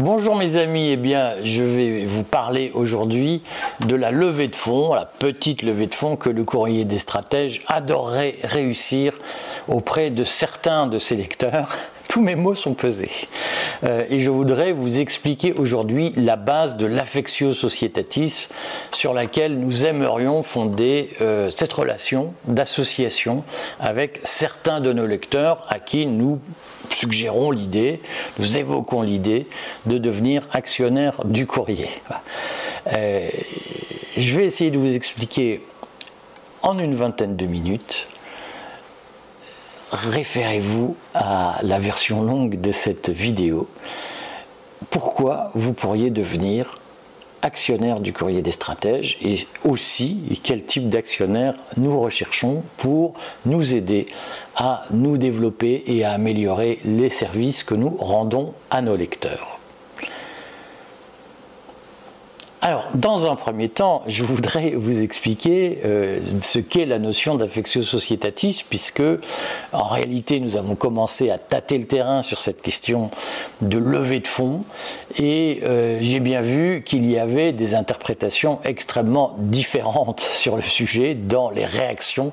Bonjour mes amis, eh bien je vais vous parler aujourd'hui de la levée de fonds, la petite levée de fonds que le courrier des stratèges adorerait réussir auprès de certains de ses lecteurs. Tous mes mots sont pesés. Euh, et je voudrais vous expliquer aujourd'hui la base de l'affectio societatis sur laquelle nous aimerions fonder euh, cette relation d'association avec certains de nos lecteurs à qui nous suggérons l'idée, nous évoquons l'idée de devenir actionnaire du courrier. Euh, je vais essayer de vous expliquer en une vingtaine de minutes. Référez-vous à la version longue de cette vidéo. Pourquoi vous pourriez devenir actionnaire du courrier des stratèges et aussi quel type d'actionnaire nous recherchons pour nous aider à nous développer et à améliorer les services que nous rendons à nos lecteurs? Alors, dans un premier temps, je voudrais vous expliquer euh, ce qu'est la notion d'affectio societatis, puisque en réalité, nous avons commencé à tâter le terrain sur cette question de levée de fonds, et euh, j'ai bien vu qu'il y avait des interprétations extrêmement différentes sur le sujet dans les réactions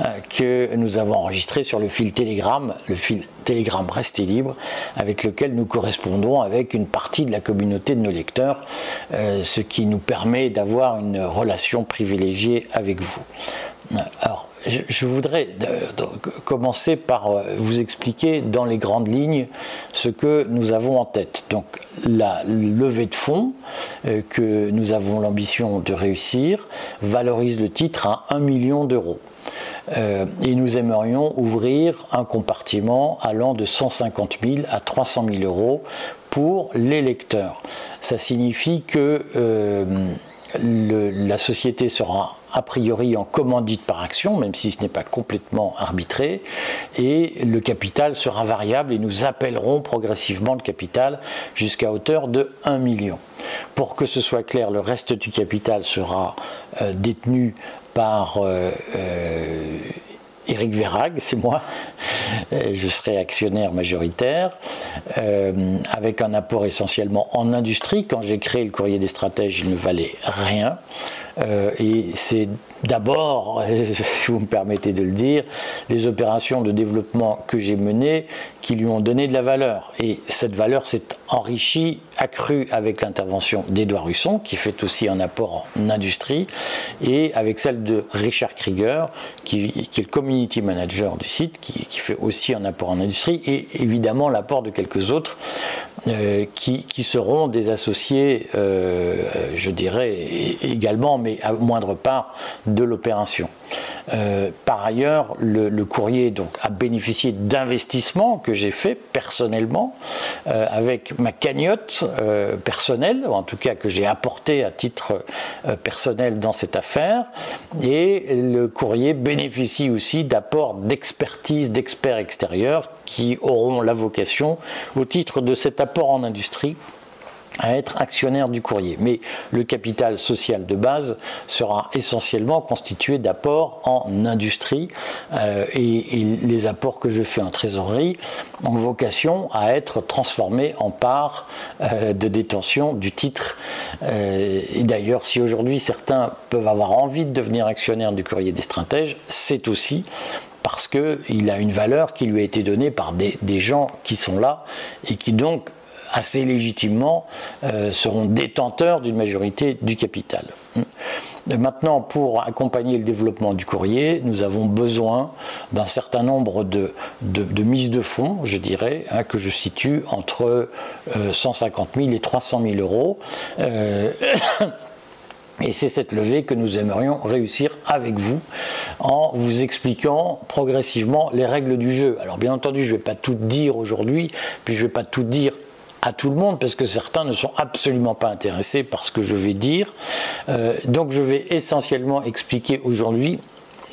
euh, que nous avons enregistrées sur le fil Telegram, le fil Telegram Restez Libre, avec lequel nous correspondons avec une partie de la communauté de nos lecteurs qui nous permet d'avoir une relation privilégiée avec vous. Alors, je voudrais commencer par euh, vous expliquer dans les grandes lignes ce que nous avons en tête. Donc la levée de fonds euh, que nous avons l'ambition de réussir valorise le titre à 1 million d'euros. Euh, et nous aimerions ouvrir un compartiment allant de 150 000 à 300 000 euros pour les lecteurs. Ça signifie que euh, la société sera a priori en commandite par action, même si ce n'est pas complètement arbitré, et le capital sera variable et nous appellerons progressivement le capital jusqu'à hauteur de 1 million. Pour que ce soit clair, le reste du capital sera euh, détenu par euh, Eric Verrag, c'est moi. Euh, je serai actionnaire majoritaire, euh, avec un apport essentiellement en industrie. Quand j'ai créé le courrier des stratèges, il ne valait rien. Euh, et c'est d'abord, si vous me permettez de le dire, les opérations de développement que j'ai menées qui lui ont donné de la valeur. Et cette valeur s'est enrichie, accrue avec l'intervention d'Edouard Husson, qui fait aussi un apport en industrie, et avec celle de Richard Krieger, qui, est le community manager du site, qui, qui, fait aussi un apport en industrie, et évidemment l'apport de quelques autres euh, qui, seront des associés, euh, je dirais également, mais à moindre part, de l'opération. Euh, par ailleurs, le, courrier donc, a bénéficié d'investissements que j'ai fait personnellement avec ma cagnotte personnelle, ou en tout cas que j'ai apporté à titre personnel dans cette affaire. Et le courrier bénéficie aussi d'apports d'expertise d'experts extérieurs qui auront la vocation, au titre de cet en industrie, à être actionnaire du courrier. Mais le capital social de base sera essentiellement constitué d'apports en industrie euh, et, les apports que je fais en trésorerie ont vocation à être transformés en parts euh, de détention du titre. Euh, et d'ailleurs, si aujourd'hui certains peuvent avoir envie de devenir actionnaire du courrier des stratèges, c'est aussi parce qu'il a une valeur qui lui a été donnée par des, gens qui sont là et qui donc assez légitimement euh, seront détenteurs d'une majorité du capital. Maintenant, pour accompagner le développement du courrier, nous avons besoin d'un certain nombre de, mises de fonds, je dirais, hein, que je situe entre 150 euh, 000 et 300 000 euros. Euh, et c'est cette levée que nous aimerions réussir avec vous en vous expliquant progressivement les règles du jeu. Alors bien entendu, je ne vais pas tout dire aujourd'hui, puis je ne vais pas tout dire à tout le monde parce que certains ne sont absolument pas intéressés par ce que je vais dire. Euh, donc je vais essentiellement expliquer aujourd'hui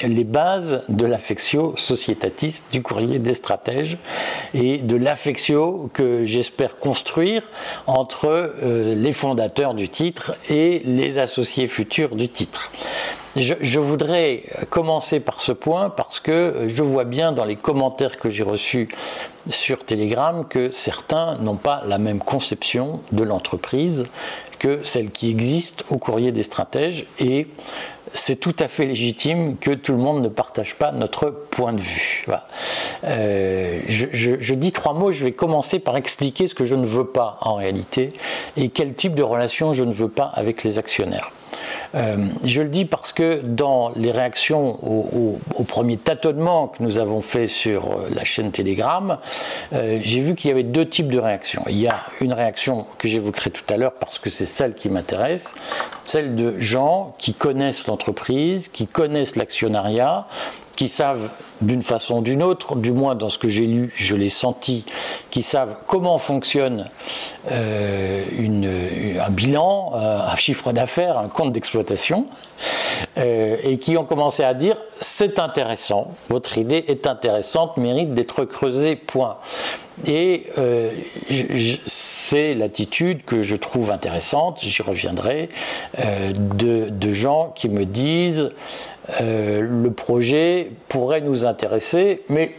les bases de l'affectio societatis du courrier des stratèges et de l'affectio que j'espère construire entre euh, les fondateurs du titre et les associés futurs du titre. Je, voudrais commencer par ce point parce que je vois bien dans les commentaires que j'ai reçus sur Telegram que certains n'ont pas la même conception de l'entreprise que celle qui existe au courrier des stratèges et c'est tout à fait légitime que tout le monde ne partage pas notre point de vue. Euh, je, dis trois mots, je vais commencer par expliquer ce que je ne veux pas en réalité et quel type de relation je ne veux pas avec les actionnaires. Euh, je le dis parce que dans les réactions au, premier tâtonnement que nous avons fait sur euh, la chaîne Telegram, euh, j'ai vu qu'il y avait deux types de réactions. Il y a une réaction que j'évoquerai tout à l'heure parce que c'est celle qui m'intéresse, celle de gens qui connaissent l'entreprise, qui connaissent l'actionnariat, qui savent d'une façon ou d'une autre, du moins dans ce que j'ai lu, je l'ai senti, qui savent comment fonctionne euh, un bilan, euh, un chiffre d'affaires, un compte d'exploitation, euh, et qui ont commencé à dire c'est intéressant, votre idée est intéressante, mérite d'être creusée, point. C'est l'attitude que je trouve intéressante, j'y reviendrai, de, de, gens qui me disent euh, le projet pourrait nous intéresser, mais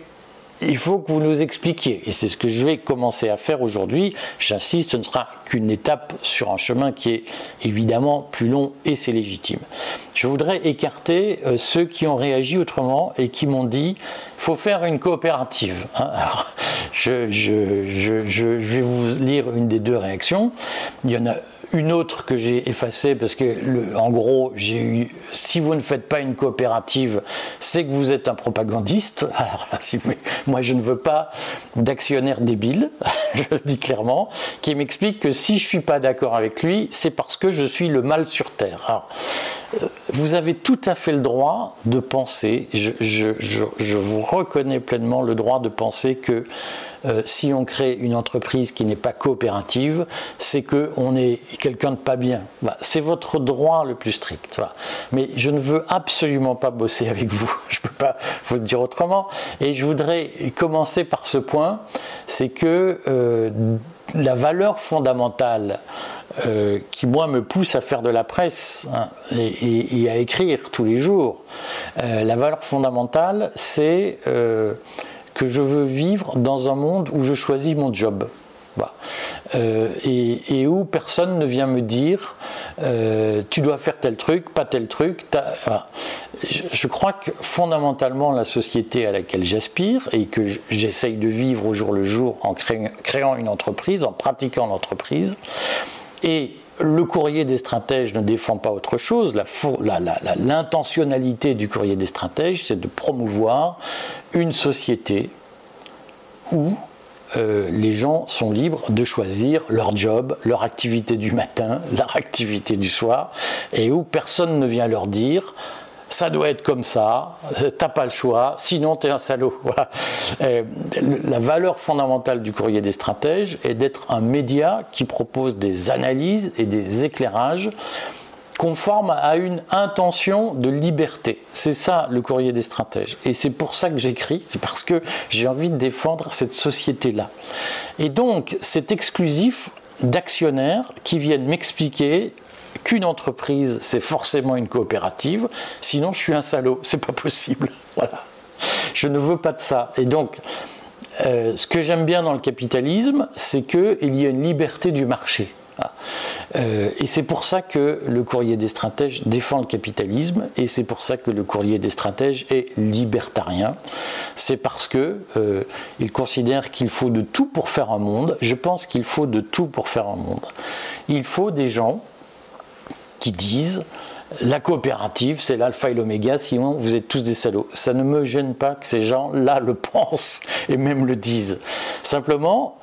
il faut que vous nous expliquiez. Et c'est ce que je vais commencer à faire aujourd'hui. J'insiste, ce ne sera qu'une étape sur un chemin qui est évidemment plus long et c'est légitime. Je voudrais écarter euh, ceux qui ont réagi autrement et qui m'ont dit faut faire une coopérative. Hein. Alors, je, je, vais vous lire une des deux réactions. Il y en a une autre que j'ai effacée parce que, en gros, j'ai eu si vous ne faites pas une coopérative, c'est que vous êtes un propagandiste. Alors si vous, moi, je ne veux pas d'actionnaire débile, je le dis clairement, qui m'explique que si je suis pas d'accord avec lui, c'est parce que je suis le mal sur terre. Vous avez tout à fait le droit de penser, je, vous reconnais pleinement le droit de penser que euh, si on crée une entreprise qui n'est pas coopérative, c'est qu'on est quelqu'un de pas bien. c'est votre droit le plus strict. Mais je ne veux absolument pas bosser avec vous. Je ne peux pas vous le dire autrement. Et je voudrais commencer par ce point, c'est que euh, la valeur fondamentale euh, qui moi me pousse à faire de la presse hein, et, à écrire tous les jours. la valeur fondamentale, c'est que je veux vivre dans un monde où je choisis mon job. Euh, et, où personne ne vient me dire euh, tu dois faire tel truc, pas tel truc. Je, crois que fondamentalement la société à laquelle j'aspire et que j'essaye de vivre au jour le jour en créant une entreprise, en pratiquant l'entreprise, et le courrier des stratèges ne défend pas autre chose. L'intentionnalité du courrier des stratèges, c'est de promouvoir une société où euh, les gens sont libres de choisir leur job, leur activité du matin, leur activité du soir, et où personne ne vient leur dire ça doit être comme ça, euh, t'as pas le choix, sinon tu es un salaud. La valeur fondamentale du courrier des stratèges est d'être un média qui propose des analyses et des éclairages conformes à une intention de liberté. C'est ça le courrier des stratèges. Et c'est pour ça que j'écris, c'est parce que j'ai envie de défendre cette société-là. Et donc, c'est exclusif d'actionnaires qui viennent m'expliquer qu'une entreprise, c'est forcément une coopérative, sinon je suis un salaud, c'est pas possible. Voilà. Je ne veux pas de ça. Et donc, euh, ce que j'aime bien dans le capitalisme, c'est qu'il y a une liberté du marché. Euh, et c'est pour ça que le courrier des stratèges défend le capitalisme et c'est pour ça que le courrier des stratèges est libertarien. C'est parce que euh, il considère qu'il faut de tout pour faire un monde. Je pense qu'il faut de tout pour faire un monde. Il faut des gens qui disent la coopérative, c'est l'alpha et l'oméga, sinon vous êtes tous des salauds. Ça ne me gêne pas que ces gens-là le pensent et même le disent. Simplement,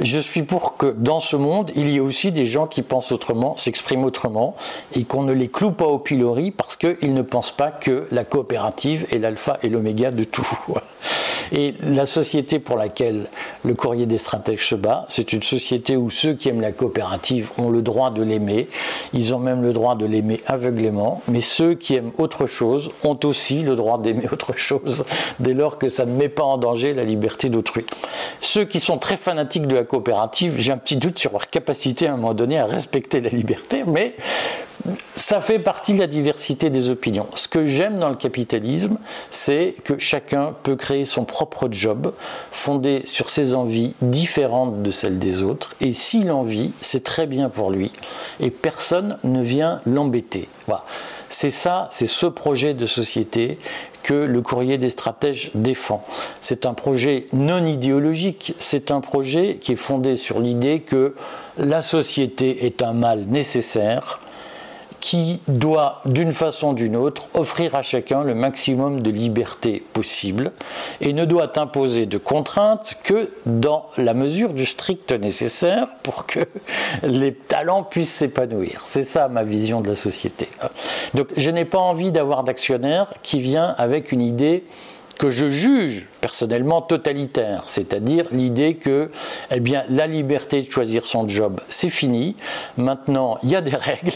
je suis pour que dans ce monde, il y ait aussi des gens qui pensent autrement, s'expriment autrement, et qu'on ne les cloue pas au pilori parce qu'ils ne pensent pas que la coopérative est l'alpha et l'oméga de tout. Et la société pour laquelle le courrier des stratèges se bat, c'est une société où ceux qui aiment la coopérative ont le droit de l'aimer, ils ont même le droit de l'aimer aveuglément, mais ceux qui aiment autre chose ont aussi le droit d'aimer autre chose, dès lors que ça ne met pas en danger la liberté d'autrui. Ceux qui sont très fanatiques de la coopérative, j'ai un petit doute sur leur capacité à un moment donné à respecter la liberté, mais ça fait partie de la diversité des opinions. Ce que j'aime dans le capitalisme, c'est que chacun peut créer son propre job, fondé sur ses envies différentes de celles des autres, et s'il en vit, c'est très bien pour lui, et personne ne vient l'embêter. Voilà. C'est ça, c'est ce projet de société que le courrier des stratèges défend. C'est un projet non idéologique, c'est un projet qui est fondé sur l'idée que la société est un mal nécessaire qui doit, d'une façon ou d'une autre, offrir à chacun le maximum de liberté possible et ne doit imposer de contraintes que dans la mesure du strict nécessaire pour que les talents puissent s'épanouir. C'est ça ma vision de la société. Donc je n'ai pas envie d'avoir d'actionnaire qui vient avec une idée que je juge personnellement totalitaire, c'est-à-dire l'idée que eh bien, la liberté de choisir son job, c'est fini. Maintenant, il y a des règles,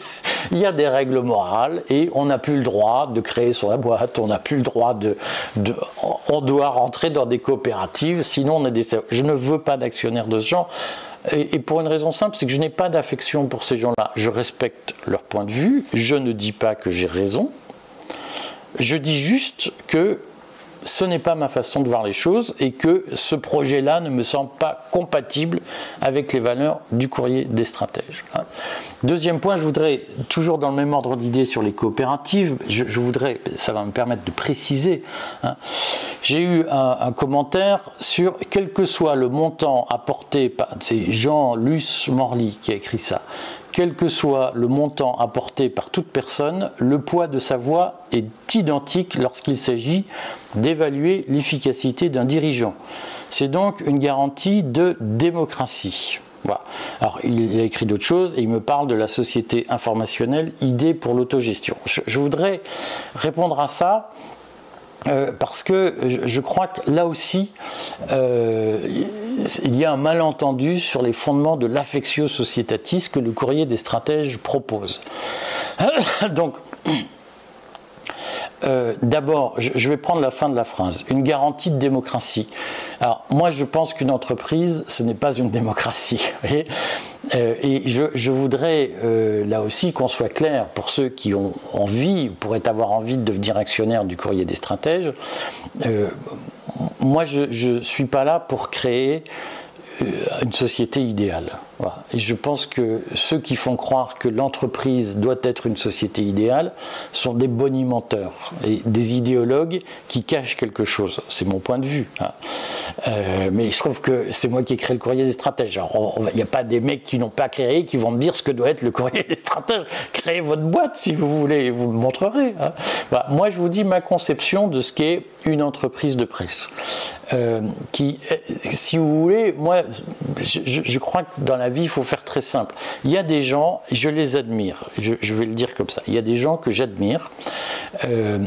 il y a des règles morales et on n'a plus le droit de créer son boîte, on n'a plus le droit de, On doit rentrer dans des coopératives, sinon on a des. Je ne veux pas d'actionnaires de ce genre. Et, pour une raison simple, c'est que je n'ai pas d'affection pour ces gens-là. Je respecte leur point de vue, je ne dis pas que j'ai raison, je dis juste que ce n'est pas ma façon de voir les choses et que ce projet-là ne me semble pas compatible avec les valeurs du courrier des stratèges. Hein. Deuxième point, je voudrais, toujours dans le même ordre d'idée sur les coopératives, je, voudrais, ça va me permettre de préciser, hein. j'ai eu un, commentaire sur quel que soit le montant apporté par, c'est Jean-Luc Morly qui a écrit ça, quel que soit le montant apporté par toute personne, le poids de sa voix est identique lorsqu'il s'agit d'évaluer l'efficacité d'un dirigeant. C'est donc une garantie de démocratie. Voilà. Alors, il a écrit d'autres choses et il me parle de la société informationnelle, idée pour l'autogestion. Je, voudrais répondre à ça euh, parce que je, crois que là aussi, euh, il y a un malentendu sur les fondements de l'affectio societatis que le courrier des stratèges propose. Donc, euh, d'abord, je vais prendre la fin de la phrase. Une garantie de démocratie. Alors, moi, je pense qu'une entreprise, ce n'est pas une démocratie. Euh, et je, voudrais, euh, là aussi, qu'on soit clair pour ceux qui ont envie, pourraient avoir envie de devenir actionnaire du courrier des stratèges. moi, je ne suis pas là pour créer une société idéale. Et je pense que ceux qui font croire que l'entreprise doit être une société idéale sont des bonimenteurs et des idéologues qui cachent quelque chose. C'est mon point de vue. Hein. Euh, mais je trouve que c'est moi qui ai créé le courrier des stratèges. Il n'y a pas des mecs qui n'ont pas créé qui vont me dire ce que doit être le courrier des stratèges. Créez votre boîte si vous voulez et vous me montrerez. Hein. Bah, moi, je vous dis ma conception de ce qu'est une entreprise de presse. Euh, qui, si vous voulez, moi, je, je crois que dans la vie, il faut faire très simple. Il y a des gens, je les admire, je, vais le dire comme ça, il y a des gens que j'admire. Euh,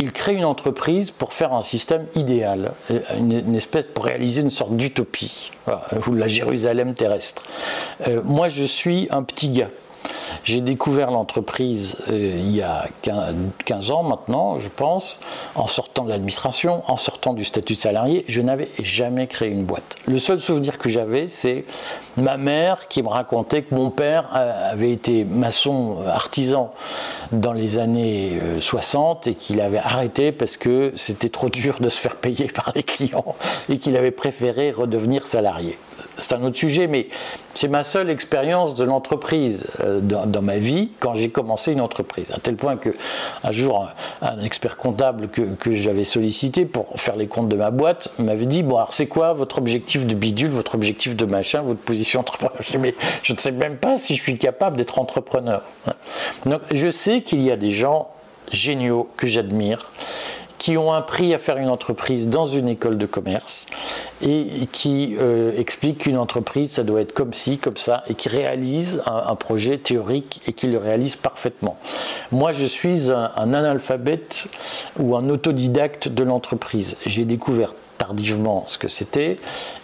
ils créent une entreprise pour faire un système idéal, une, espèce pour réaliser une sorte d'utopie, ou la Jérusalem terrestre. Euh, moi, je suis un petit gars. J'ai découvert l'entreprise euh, il y a 15 ans maintenant, je pense, en sortant de l'administration, en sortant du statut de salarié. Je n'avais jamais créé une boîte. Le seul souvenir que j'avais, c'est ma mère qui me racontait que mon père euh, avait été maçon euh, artisan dans les années 60 et qu'il avait arrêté parce que c'était trop dur de se faire payer par les clients et qu'il avait préféré redevenir salarié c'est un autre sujet, mais c'est ma seule expérience de l'entreprise euh, dans, ma vie quand j'ai commencé une entreprise. À tel point que un jour, un, expert comptable que, j'avais sollicité pour faire les comptes de ma boîte m'avait dit Bon, alors c'est quoi votre objectif de bidule, votre objectif de machin, votre position entrepreneur? Je mais je ne sais même pas si je suis capable d'être entrepreneur. Donc, je sais qu'il y a des gens géniaux que j'admire qui ont appris à faire une entreprise dans une école de commerce et qui euh, expliquent qu'une entreprise, ça doit être comme ci, comme ça, et qui réalisent un, projet théorique et qui le réalisent parfaitement. Moi, je suis un, analphabète ou un autodidacte de l'entreprise. J'ai découvert tardivement ce que c'était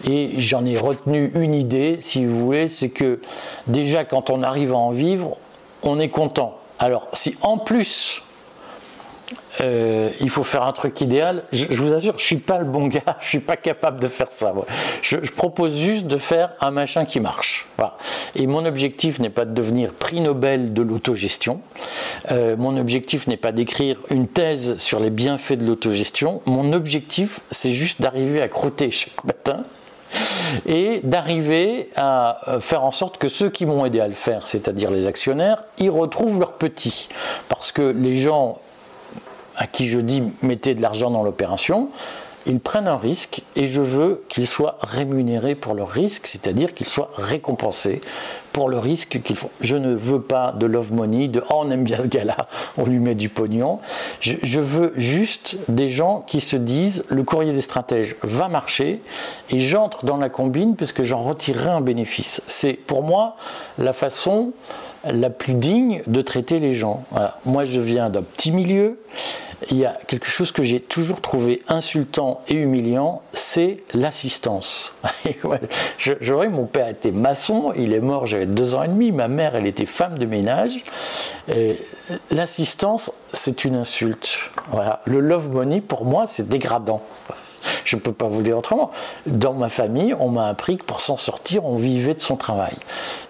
et j'en ai retenu une idée, si vous voulez, c'est que déjà quand on arrive à en vivre, on est content. Alors si en plus euh, il faut faire un truc idéal. Je, vous assure, je suis pas le bon gars, je suis pas capable de faire ça. Je, propose juste de faire un machin qui marche. Et mon objectif n'est pas de devenir prix Nobel de l'autogestion. Euh, mon objectif n'est pas d'écrire une thèse sur les bienfaits de l'autogestion. Mon objectif, c'est juste d'arriver à crotter chaque matin et d'arriver à euh, faire en sorte que ceux qui m'ont aidé à le faire, c'est-à-dire les actionnaires, y retrouvent leurs petits. Parce que les gens à qui je dis mettez de l'argent dans l'opération, ils prennent un risque et je veux qu'ils soient rémunérés pour leur risque, c'est-à-dire qu'ils soient récompensés pour le risque qu'ils font. Je ne veux pas de love money, de oh, on aime bien ce gars-là, on lui met du pognon. Je, je, veux juste des gens qui se disent le courrier des stratèges va marcher et j'entre dans la combine parce que j'en retirerai un bénéfice. C'est pour moi la façon la plus digne de traiter les gens. Moi, je viens d'un petit milieu. Il y a quelque chose que j'ai toujours trouvé insultant et humiliant, c'est l'assistance. J'aurais, mon père était maçon, il est mort, j'avais deux ans et demi, ma mère, elle était femme de ménage. L'assistance, c'est une insulte. Voilà. Le love money, pour moi, c'est dégradant. Je ne peux pas vous dire autrement. Dans ma famille, on m'a appris que pour s'en sortir, on vivait de son travail.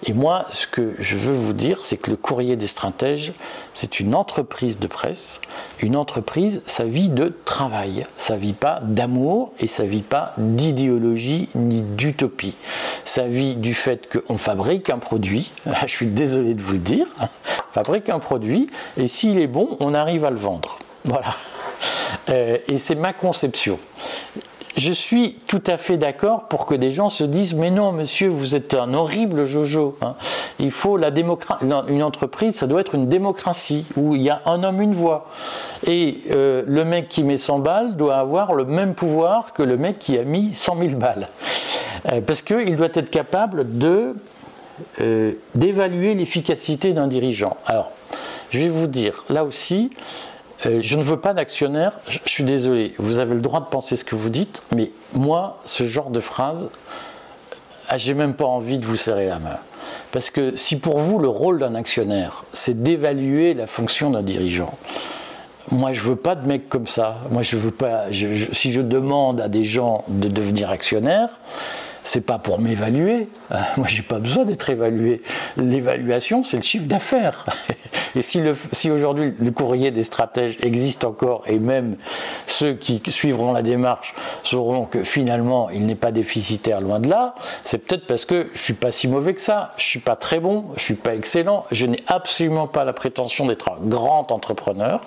Et moi, ce que je veux vous dire, c'est que le courrier des stratèges, c'est une entreprise de presse. Une entreprise, ça vit de travail. Ça vit pas d'amour et ça vit pas d'idéologie ni d'utopie. Ça vit du fait qu'on fabrique un produit. Je suis désolé de vous le dire. On fabrique un produit et s'il est bon, on arrive à le vendre. Voilà. Euh, et c'est ma conception. Je suis tout à fait d'accord pour que des gens se disent mais non monsieur vous êtes un horrible Jojo. Hein. Il faut la démocratie. Une entreprise ça doit être une démocratie où il y a un homme une voix. Et euh, le mec qui met 100 balles doit avoir le même pouvoir que le mec qui a mis 100 000 balles. Euh, parce qu'il doit être capable de d'évaluer l'efficacité d'un dirigeant. Alors je vais vous dire là aussi euh, je ne veux pas d'actionnaire, je, suis désolé, vous avez le droit de penser ce que vous dites, mais moi, ce genre de phrase, ah, j'ai même pas envie de vous serrer la main. Parce que si pour vous le rôle d'un actionnaire, c'est d'évaluer la fonction d'un dirigeant, moi je veux pas de mecs comme ça. Moi je veux pas. si je demande à des gens de devenir actionnaires, c'est pas pour m'évaluer. Moi, j'ai pas besoin d'être évalué. L'évaluation, c'est le chiffre d'affaires. Et si, si aujourd'hui le courrier des stratèges existe encore, et même ceux qui suivront la démarche sauront que finalement il n'est pas déficitaire loin de là, c'est peut-être parce que je suis pas si mauvais que ça. Je suis pas très bon, je suis pas excellent. Je n'ai absolument pas la prétention d'être un grand entrepreneur.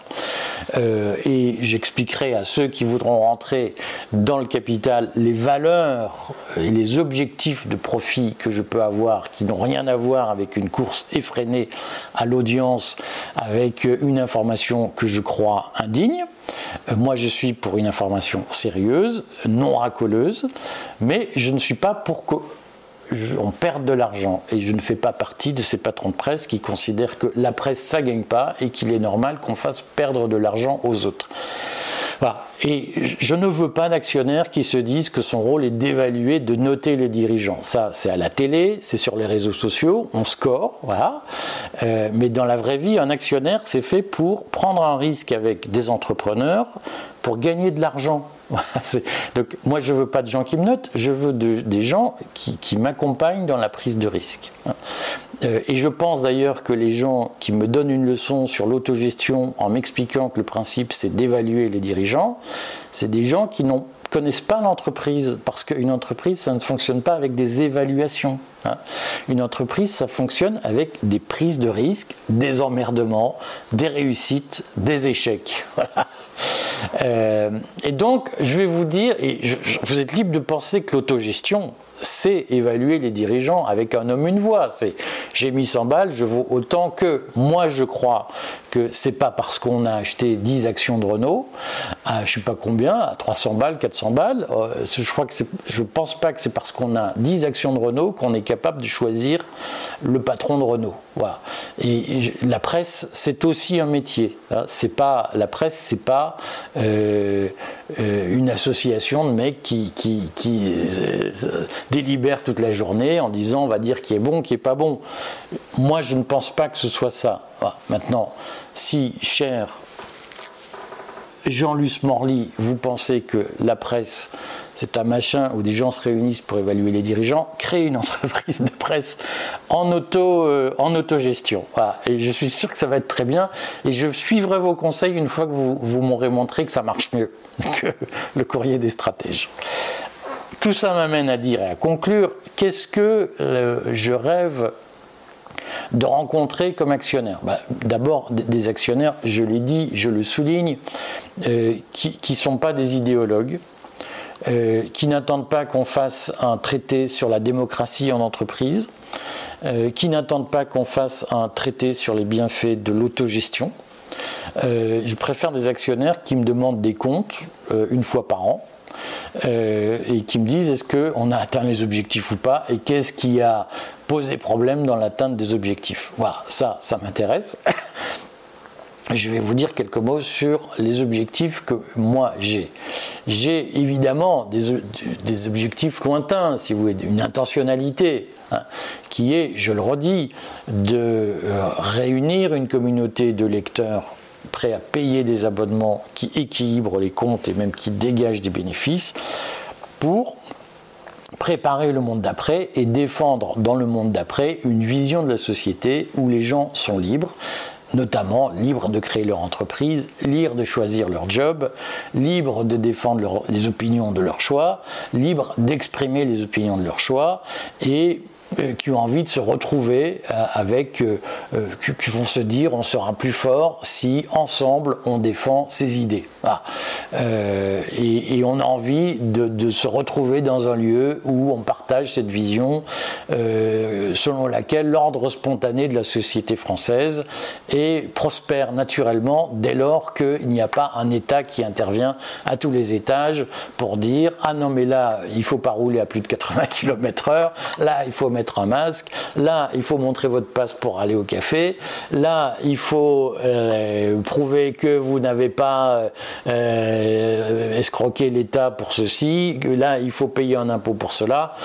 Euh, et j'expliquerai à ceux qui voudront rentrer dans le capital les valeurs et les objectifs de profit que je peux avoir qui n'ont rien à voir avec une course effrénée à l'audience, avec une information que je crois indigne. Euh, moi, je suis pour une information sérieuse, non racoleuse, mais je ne suis pas pour qu'on perde de l'argent. Et je ne fais pas partie de ces patrons de presse qui considèrent que la presse, ça gagne pas et qu'il est normal qu'on fasse perdre de l'argent aux autres. Et je ne veux pas d'actionnaires qui se disent que son rôle est d'évaluer, de noter les dirigeants. Ça, c'est à la télé, c'est sur les réseaux sociaux, on score, voilà. Euh, mais dans la vraie vie, un actionnaire, c'est fait pour prendre un risque avec des entrepreneurs pour gagner de l'argent. Donc, moi, je ne veux pas de gens qui me notent, je veux des gens qui, m'accompagnent dans la prise de risque. Euh, et je pense d'ailleurs que les gens qui me donnent une leçon sur l'autogestion en m'expliquant que le principe c'est d'évaluer les dirigeants, c'est des gens qui n'ont connaissent pas l'entreprise, parce qu'une entreprise, ça ne fonctionne pas avec des évaluations. Hein. Une entreprise, ça fonctionne avec des prises de risques, des emmerdements, des réussites, des échecs. Euh, et donc, je vais vous dire, et vous êtes libre de penser que l'autogestion, c'est évaluer les dirigeants avec un homme une voix. C'est j'ai mis 100 balles, je vaux autant que moi je crois que c'est pas parce qu'on a acheté 10 actions de Renault, à, je sais pas combien, à 300 balles, 400 balles, euh, je crois que je pense pas que c'est parce qu'on a 10 actions de Renault qu'on est capable de choisir le patron de Renault. Voilà. Et, la presse, c'est aussi un métier. Hein. C'est pas la presse, c'est pas euh, euh, une association de mecs qui, qui, qui délibère toute la journée en disant on va dire qui est bon, qui est pas bon. Moi, je ne pense pas que ce soit ça. Maintenant, si cher Jean-Luc Morly, vous pensez que la presse, c'est un machin où des gens se réunissent pour évaluer les dirigeants, créez une entreprise de presse en, euh, autogestion. Et je suis sûr que ça va être très bien. Et je suivrai vos conseils une fois que vous, vous m'aurez montré que ça marche mieux que le courrier des stratèges. Tout ça m'amène à dire et à conclure, qu'est-ce que euh, je rêve de rencontrer comme actionnaire bah, D'abord, des actionnaires, je l'ai dit, je le souligne, euh, qui ne sont pas des idéologues, euh, qui n'attendent pas qu'on fasse un traité sur la démocratie en entreprise, euh, qui n'attendent pas qu'on fasse un traité sur les bienfaits de l'autogestion. je préfère des actionnaires qui me demandent des comptes une fois par an, et qui me disent est-ce qu'on a atteint les objectifs ou pas et qu'est-ce qui a poser problème dans l'atteinte des objectifs? Voilà, ça, ça m'intéresse. Je vais vous dire quelques mots sur les objectifs que moi j'ai. J'ai évidemment des, des, objectifs lointains, si vous voulez, une intentionnalité, hein, qui est, je le redis, de euh, réunir une communauté de lecteurs prêts à payer des abonnements qui équilibrent les comptes et même qui dégagent des bénéfices pour préparer le monde d'après et défendre dans le monde d'après une vision de la société où les gens sont libres, notamment libres de créer leur entreprise, libres de choisir leur job, libres de défendre les opinions de leur choix, libres d'exprimer les opinions de leur choix et qui ont envie de se retrouver euh, avec, euh, qui vont se dire on sera plus fort si ensemble on défend ses idées. Ah. Et, on a envie de, se retrouver dans un lieu où on partage cette vision selon laquelle l'ordre spontané de la société française est prospère naturellement dès lors qu'il n'y a pas un État qui intervient à tous les étages pour dire ah non mais là il faut pas rouler à plus de 80 km/h, là il faut mettre un masque. Là, il faut montrer votre passe pour aller au café. Là, il faut euh, prouver que vous n'avez pas euh, escroqué l'État pour ceci. Là, il faut payer un impôt pour cela.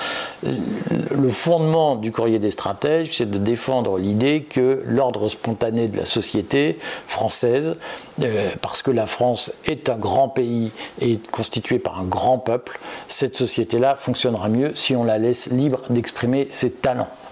Le fondement du courrier des stratèges, c'est de défendre l'idée que l'ordre spontané de la société française, euh, parce que la France est un grand pays et constituée par un grand peuple, cette société-là fonctionnera mieux si on la laisse libre d'exprimer ses talents.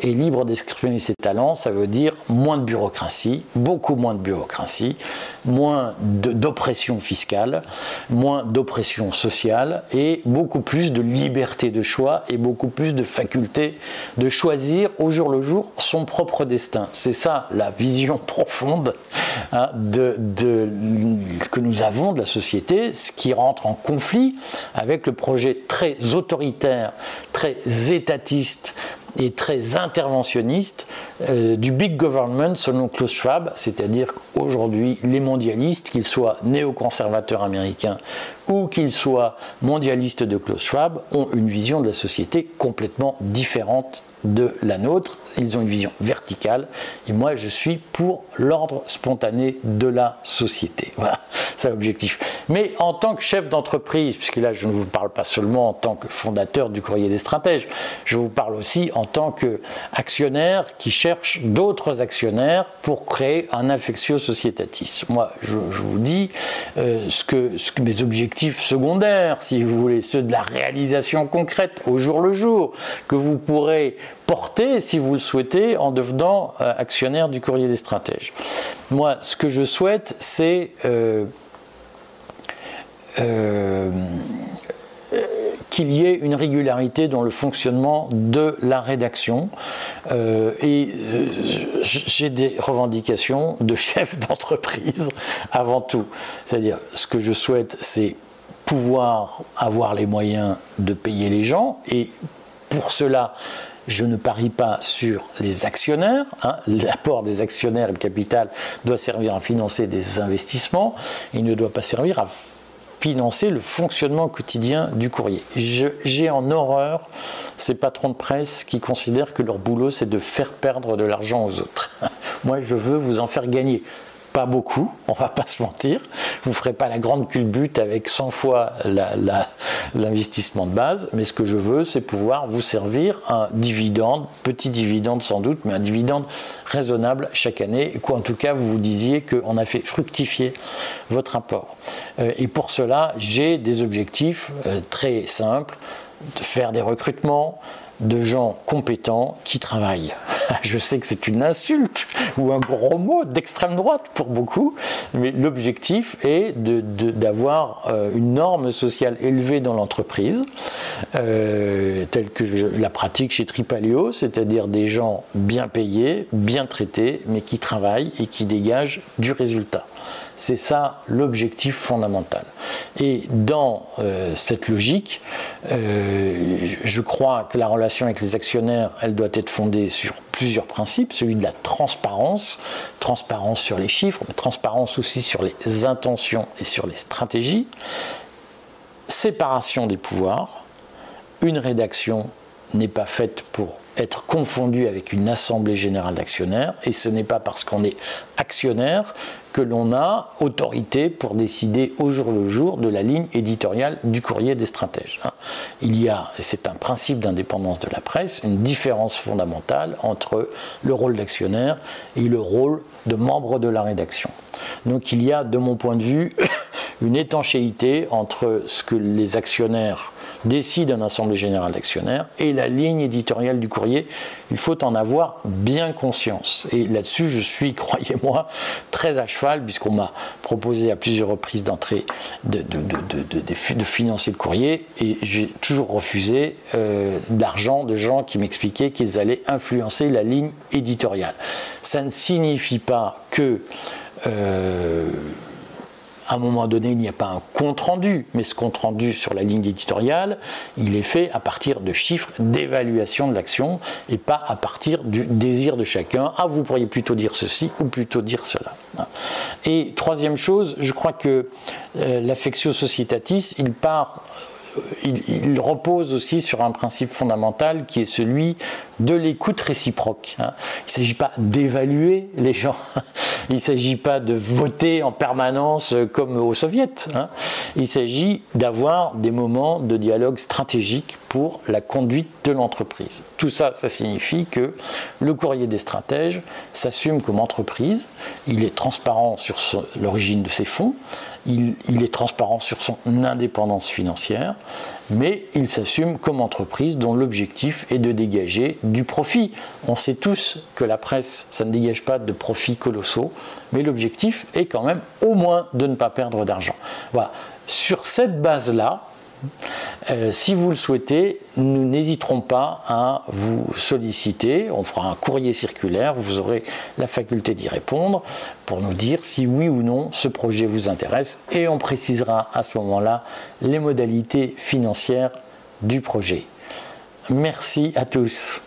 Et libre d'exprimer ses talents, ça veut dire moins de bureaucratie, beaucoup moins de bureaucratie, moins d'oppression fiscale, moins d'oppression sociale et beaucoup plus de liberté de choix et beaucoup plus de faculté de choisir au jour le jour son propre destin. C'est ça la vision profonde hein, que nous avons de la société, ce qui rentre en conflit avec le projet très autoritaire, très étatiste, et très interventionniste euh, du big government selon Klaus Schwab, c'est-à-dire qu'aujourd'hui les mondialistes, qu'ils soient néoconservateurs américains ou qu'ils soient mondialistes de Klaus Schwab, ont une vision de la société complètement différente de la nôtre. Ils ont une vision verticale et moi je suis pour l'ordre spontané de la société. Voilà, c'est l'objectif. Mais en tant que chef d'entreprise, puisque là je ne vous parle pas seulement en tant que fondateur du courrier des stratèges, je vous parle aussi en tant qu'actionnaire qui cherche d'autres actionnaires pour créer un affectio societatis. Moi je, vous dis euh, ce que mes objectifs secondaires, si vous voulez, ceux de la réalisation concrète au jour le jour, que vous pourrez porter, si vous le souhaitez, en devenant euh, actionnaire du courrier des stratèges. Moi, ce que je souhaite, c'est euh, euh, qu'il y ait une régularité dans le fonctionnement de la rédaction. et j'ai des revendications de chef d'entreprise avant tout. C'est-à-dire, ce que je souhaite, c'est pouvoir avoir les moyens de payer les gens et pour cela je ne parie pas sur les actionnaires. Hein. L'apport des actionnaires, le capital, doit servir à financer des investissements. Il ne doit pas servir à financer le fonctionnement quotidien du courrier. J'ai en horreur ces patrons de presse qui considèrent que leur boulot c'est de faire perdre de l'argent aux autres. Moi je veux vous en faire gagner pas beaucoup, on va pas se mentir. Vous ferez pas la grande culbute avec 100 fois l'investissement de base, mais ce que je veux, c'est pouvoir vous servir un dividende, petit dividende sans doute, mais un dividende raisonnable chaque année, ou en tout cas vous vous disiez qu'on a fait fructifier votre apport. Euh, et pour cela, j'ai des objectifs euh, très simples, faire des recrutements, de gens compétents qui travaillent. Je sais que c'est une insulte ou un gros mot d'extrême droite pour beaucoup, mais l'objectif est d'avoir euh, une norme sociale élevée dans l'entreprise, euh, telle que je la pratique chez Tripalio, c'est-à-dire des gens bien payés, bien traités, mais qui travaillent et qui dégagent du résultat. C'est ça l'objectif fondamental. Et dans euh, cette logique, euh, je crois que la relation avec les actionnaires, elle doit être fondée sur plusieurs principes. Celui de la transparence, transparence sur les chiffres, mais transparence aussi sur les intentions et sur les stratégies. Séparation des pouvoirs. Une rédaction n'est pas faite pour être confondue avec une assemblée générale d'actionnaires, et ce n'est pas parce qu'on est actionnaire que l'on a autorité pour décider au jour le jour de la ligne éditoriale du courrier des stratèges. Hein. Il y a, et c'est un principe d'indépendance de la presse, une différence fondamentale entre le rôle d'actionnaire et le rôle de membre de la rédaction. Donc il y a, de mon point de vue, une étanchéité entre ce que les actionnaires décident en assemblée générale d'actionnaires et la ligne éditoriale du courrier. Il faut en avoir bien conscience. Et là-dessus, je suis, croyez-moi, très à cheval, puisqu'on m'a proposé à plusieurs reprises d'entrer, de, financer le courrier, et j'ai toujours refusé euh, d'argent de gens qui m'expliquaient qu'ils allaient influencer la ligne éditoriale. Ça ne signifie pas que euh, à un moment donné, il n'y a pas un compte-rendu, mais ce compte-rendu sur la ligne éditoriale, il est fait à partir de chiffres d'évaluation de l'action et pas à partir du désir de chacun. Ah, vous pourriez plutôt dire ceci ou plutôt dire cela. Et troisième chose, je crois que euh, l'affectio societatis, il part il, repose aussi sur un principe fondamental qui est celui de l'écoute réciproque. Hein. Il ne s'agit pas d'évaluer les gens, il ne s'agit pas de voter en permanence comme aux soviets. Hein. Il s'agit d'avoir des moments de dialogue stratégique pour la conduite de l'entreprise. Tout ça, ça signifie que le courrier des stratèges s'assume comme entreprise, il est transparent sur l'origine de ses fonds, il, est transparent sur son indépendance financière, mais il s'assume comme entreprise dont l'objectif est de dégager du profit. On sait tous que la presse, ça ne dégage pas de profits colossaux, mais l'objectif est quand même au moins de ne pas perdre d'argent. Voilà. Sur cette base-là, euh, si vous le souhaitez, nous n'hésiterons pas à vous solliciter. On fera un courrier circulaire, vous aurez la faculté d'y répondre pour nous dire si oui ou non ce projet vous intéresse et on précisera à ce moment-là les modalités financières du projet. Merci à tous.